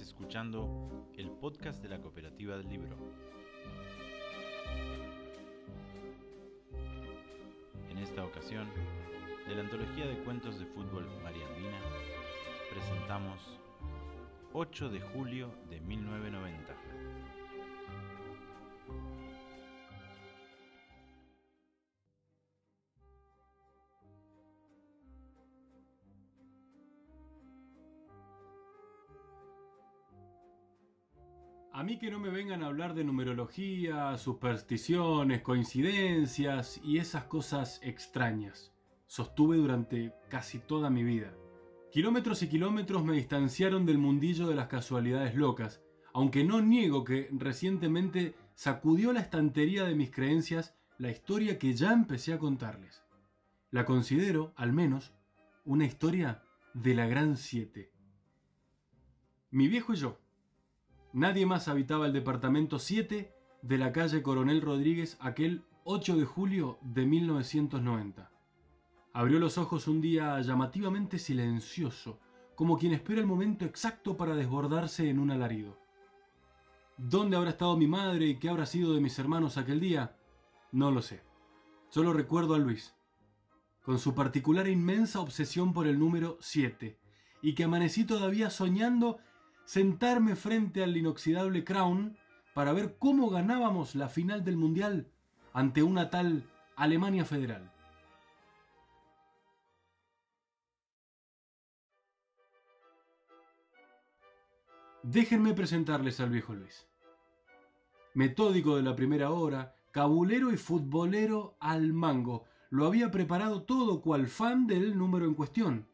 Escuchando el podcast de la Cooperativa del Libro. En esta ocasión, de la antología de cuentos de fútbol María Andina, presentamos 8 de julio de 1990. Mí que no me vengan a hablar de numerología, supersticiones, coincidencias y esas cosas extrañas. Sostuve durante casi toda mi vida. Kilómetros y kilómetros me distanciaron del mundillo de las casualidades locas, aunque no niego que recientemente sacudió la estantería de mis creencias la historia que ya empecé a contarles. La considero, al menos, una historia de la Gran Siete. Mi viejo y yo, Nadie más habitaba el departamento 7 de la calle Coronel Rodríguez aquel 8 de julio de 1990. Abrió los ojos un día llamativamente silencioso, como quien espera el momento exacto para desbordarse en un alarido. ¿Dónde habrá estado mi madre y qué habrá sido de mis hermanos aquel día? No lo sé. Solo recuerdo a Luis, con su particular e inmensa obsesión por el número 7, y que amanecí todavía soñando sentarme frente al inoxidable Crown para ver cómo ganábamos la final del Mundial ante una tal Alemania Federal. Déjenme presentarles al viejo Luis. Metódico de la primera hora, cabulero y futbolero al mango, lo había preparado todo cual fan del número en cuestión.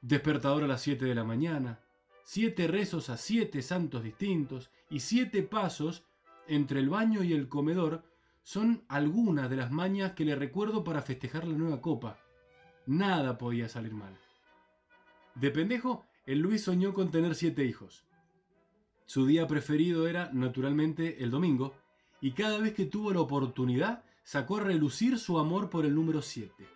Despertador a las 7 de la mañana, siete rezos a siete santos distintos y siete pasos entre el baño y el comedor son algunas de las mañas que le recuerdo para festejar la nueva copa. Nada podía salir mal. De pendejo, el Luis soñó con tener siete hijos. Su día preferido era, naturalmente, el domingo, y cada vez que tuvo la oportunidad sacó a relucir su amor por el número siete.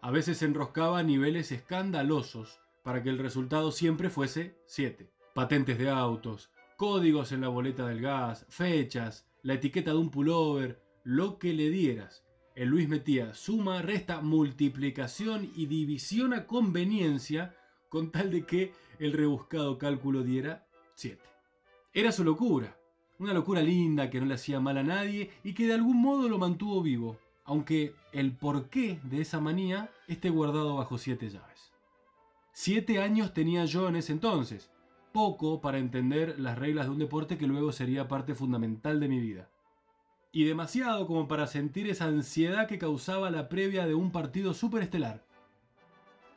A veces enroscaba niveles escandalosos, para que el resultado siempre fuese 7. Patentes de autos, códigos en la boleta del gas, fechas, la etiqueta de un pullover, lo que le dieras. El Luis metía suma, resta, multiplicación y división a conveniencia con tal de que el rebuscado cálculo diera 7. Era su locura, una locura linda que no le hacía mal a nadie y que de algún modo lo mantuvo vivo, aunque el porqué de esa manía esté guardado bajo siete llaves. Siete años tenía yo en ese entonces, poco para entender las reglas de un deporte que luego sería parte fundamental de mi vida. Y demasiado como para sentir esa ansiedad que causaba la previa de un partido superestelar.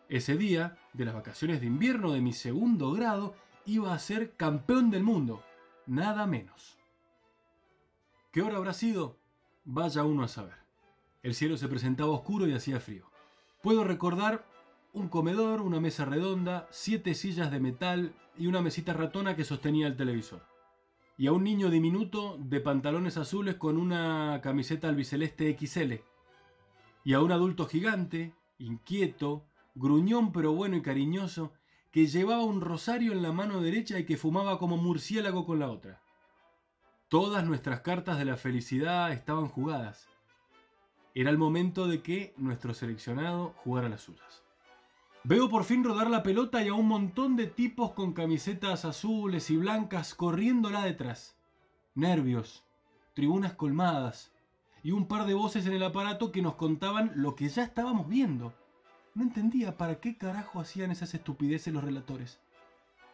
Ese día, de las vacaciones de invierno de mi segundo grado, iba a ser campeón del mundo, nada menos. ¿Qué hora habrá sido? Vaya uno a saber. El cielo se presentaba oscuro y hacía frío. Puedo recordar un comedor, una mesa redonda, siete sillas de metal y una mesita ratona que sostenía el televisor. Y a un niño diminuto de pantalones azules con una camiseta albiceleste XL. Y a un adulto gigante, inquieto, gruñón pero bueno y cariñoso, que llevaba un rosario en la mano derecha y que fumaba como murciélago con la otra. Todas nuestras cartas de la felicidad estaban jugadas. Era el momento de que nuestro seleccionado jugara las suyas. Veo por fin rodar la pelota y a un montón de tipos con camisetas azules y blancas corriéndola detrás. Nervios, tribunas colmadas y un par de voces en el aparato que nos contaban lo que ya estábamos viendo. No entendía para qué carajo hacían esas estupideces los relatores.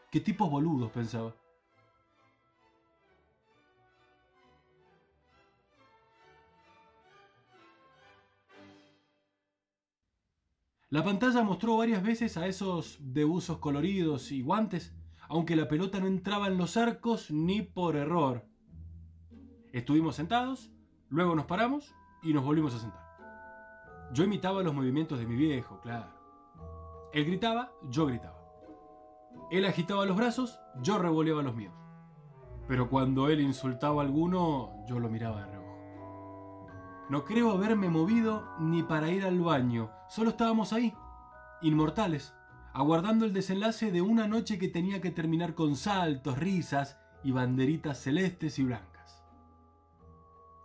Qué tipos boludos, pensaba. La pantalla mostró varias veces a esos de buzos coloridos y guantes, aunque la pelota no entraba en los arcos ni por error. Estuvimos sentados, luego nos paramos y nos volvimos a sentar. Yo imitaba los movimientos de mi viejo, claro. Él gritaba, yo gritaba. Él agitaba los brazos, yo revoleaba los míos. Pero cuando él insultaba a alguno, yo lo miraba de no creo haberme movido ni para ir al baño. Solo estábamos ahí, inmortales, aguardando el desenlace de una noche que tenía que terminar con saltos, risas y banderitas celestes y blancas.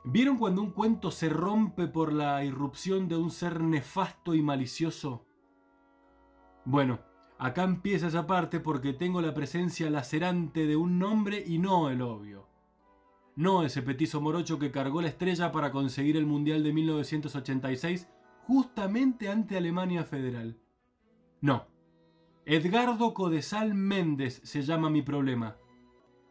¿Vieron cuando un cuento se rompe por la irrupción de un ser nefasto y malicioso? Bueno, acá empieza esa parte porque tengo la presencia lacerante de un nombre y no el obvio. No ese petizo morocho que cargó la estrella para conseguir el Mundial de 1986 justamente ante Alemania Federal. No. Edgardo Codesal Méndez se llama mi problema.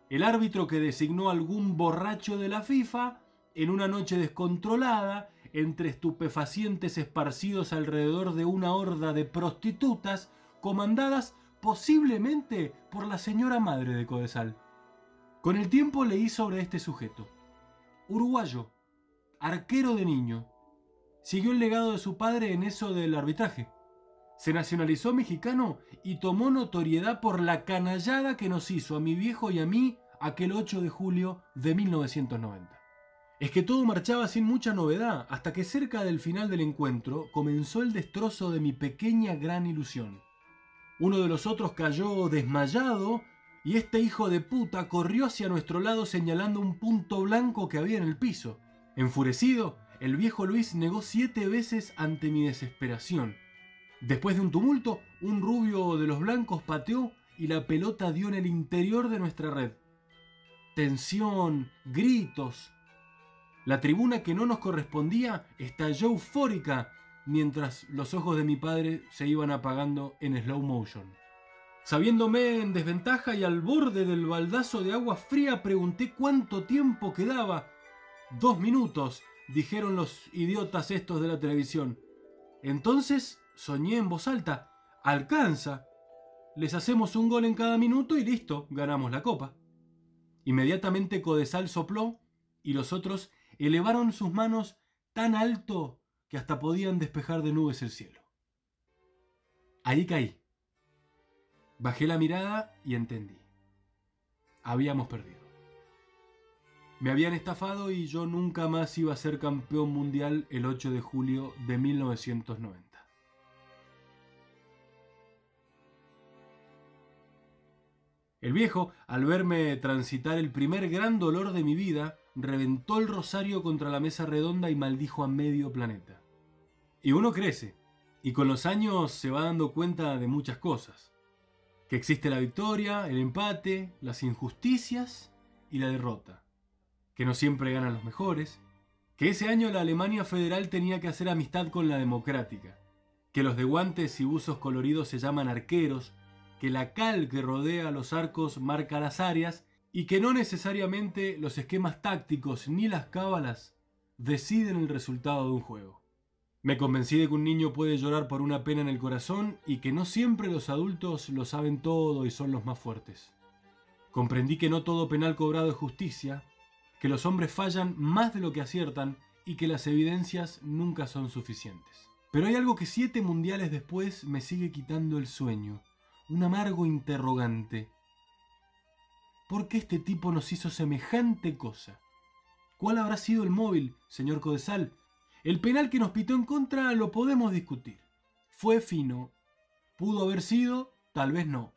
El árbitro que designó algún borracho de la FIFA en una noche descontrolada entre estupefacientes esparcidos alrededor de una horda de prostitutas comandadas posiblemente por la señora madre de Codesal. Con el tiempo leí sobre este sujeto. Uruguayo, arquero de niño. Siguió el legado de su padre en eso del arbitraje. Se nacionalizó mexicano y tomó notoriedad por la canallada que nos hizo a mi viejo y a mí aquel 8 de julio de 1990. Es que todo marchaba sin mucha novedad, hasta que cerca del final del encuentro comenzó el destrozo de mi pequeña gran ilusión. Uno de los otros cayó desmayado y este hijo de puta corrió hacia nuestro lado señalando un punto blanco que había en el piso. Enfurecido, el viejo Luis negó siete veces ante mi desesperación. Después de un tumulto, un rubio de los blancos pateó y la pelota dio en el interior de nuestra red. Tensión, gritos. La tribuna que no nos correspondía estalló eufórica mientras los ojos de mi padre se iban apagando en slow motion. Sabiéndome en desventaja y al borde del baldazo de agua fría, pregunté cuánto tiempo quedaba. Dos minutos, dijeron los idiotas estos de la televisión. Entonces soñé en voz alta. Alcanza. Les hacemos un gol en cada minuto y listo, ganamos la copa. Inmediatamente Codesal sopló y los otros elevaron sus manos tan alto que hasta podían despejar de nubes el cielo. Ahí caí. Bajé la mirada y entendí. Habíamos perdido. Me habían estafado y yo nunca más iba a ser campeón mundial el 8 de julio de 1990. El viejo, al verme transitar el primer gran dolor de mi vida, reventó el rosario contra la mesa redonda y maldijo a medio planeta. Y uno crece, y con los años se va dando cuenta de muchas cosas que existe la victoria, el empate, las injusticias y la derrota, que no siempre ganan los mejores, que ese año la Alemania federal tenía que hacer amistad con la democrática, que los de guantes y buzos coloridos se llaman arqueros, que la cal que rodea los arcos marca las áreas y que no necesariamente los esquemas tácticos ni las cábalas deciden el resultado de un juego. Me convencí de que un niño puede llorar por una pena en el corazón y que no siempre los adultos lo saben todo y son los más fuertes. Comprendí que no todo penal cobrado es justicia, que los hombres fallan más de lo que aciertan y que las evidencias nunca son suficientes. Pero hay algo que siete mundiales después me sigue quitando el sueño, un amargo interrogante. ¿Por qué este tipo nos hizo semejante cosa? ¿Cuál habrá sido el móvil, señor Codesal, el penal que nos pitó en contra lo podemos discutir. Fue fino. Pudo haber sido, tal vez no.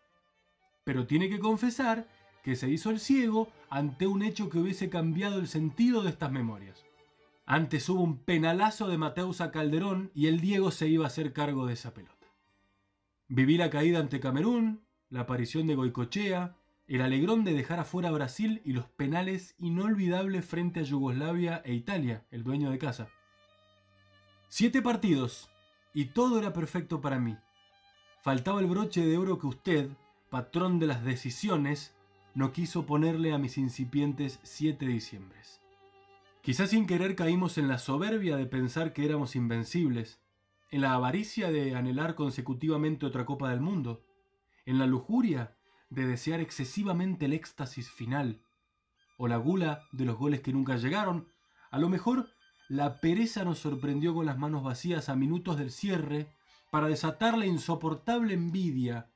Pero tiene que confesar que se hizo el ciego ante un hecho que hubiese cambiado el sentido de estas memorias. Antes hubo un penalazo de Mateus a Calderón y el Diego se iba a hacer cargo de esa pelota. Viví la caída ante Camerún, la aparición de Goicochea, el alegrón de dejar afuera a Brasil y los penales inolvidables frente a Yugoslavia e Italia, el dueño de casa. Siete partidos y todo era perfecto para mí. Faltaba el broche de oro que usted, patrón de las decisiones, no quiso ponerle a mis incipientes siete diciembres. Quizás sin querer caímos en la soberbia de pensar que éramos invencibles, en la avaricia de anhelar consecutivamente otra Copa del Mundo, en la lujuria de desear excesivamente el éxtasis final, o la gula de los goles que nunca llegaron, a lo mejor la pereza nos sorprendió con las manos vacías a minutos del cierre para desatar la insoportable envidia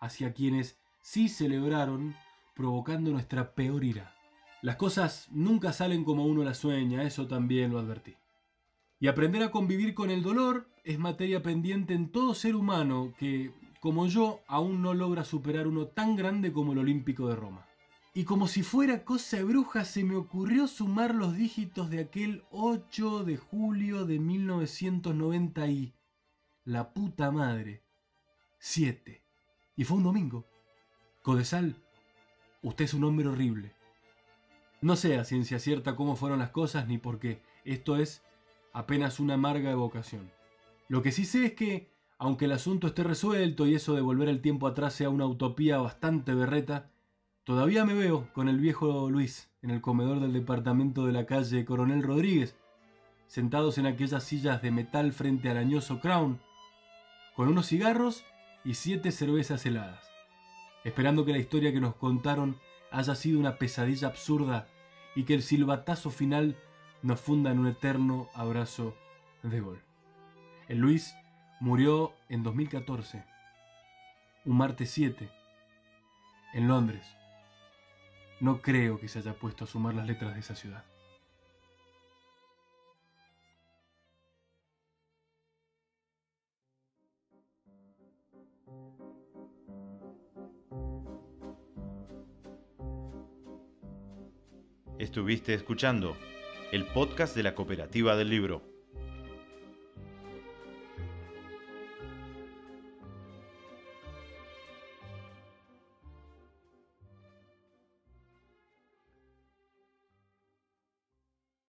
hacia quienes sí celebraron, provocando nuestra peor ira. Las cosas nunca salen como uno las sueña, eso también lo advertí. Y aprender a convivir con el dolor es materia pendiente en todo ser humano que, como yo, aún no logra superar uno tan grande como el Olímpico de Roma. Y como si fuera cosa bruja, se me ocurrió sumar los dígitos de aquel 8 de julio de 1990 y... La puta madre. 7. Y fue un domingo. Codesal, usted es un hombre horrible. No sé a ciencia cierta cómo fueron las cosas ni por qué. Esto es apenas una amarga evocación. Lo que sí sé es que, aunque el asunto esté resuelto y eso de volver el tiempo atrás sea una utopía bastante berreta, todavía me veo con el viejo Luis en el comedor del departamento de la calle Coronel Rodríguez, sentados en aquellas sillas de metal frente al añoso Crown, con unos cigarros y siete cervezas heladas, esperando que la historia que nos contaron haya sido una pesadilla absurda y que el silbatazo final nos funda en un eterno abrazo de gol. El Luis murió en 2014, un martes 7, en Londres. No creo que se haya puesto a sumar las letras de esa ciudad. Estuviste escuchando el podcast de la Cooperativa del Libro.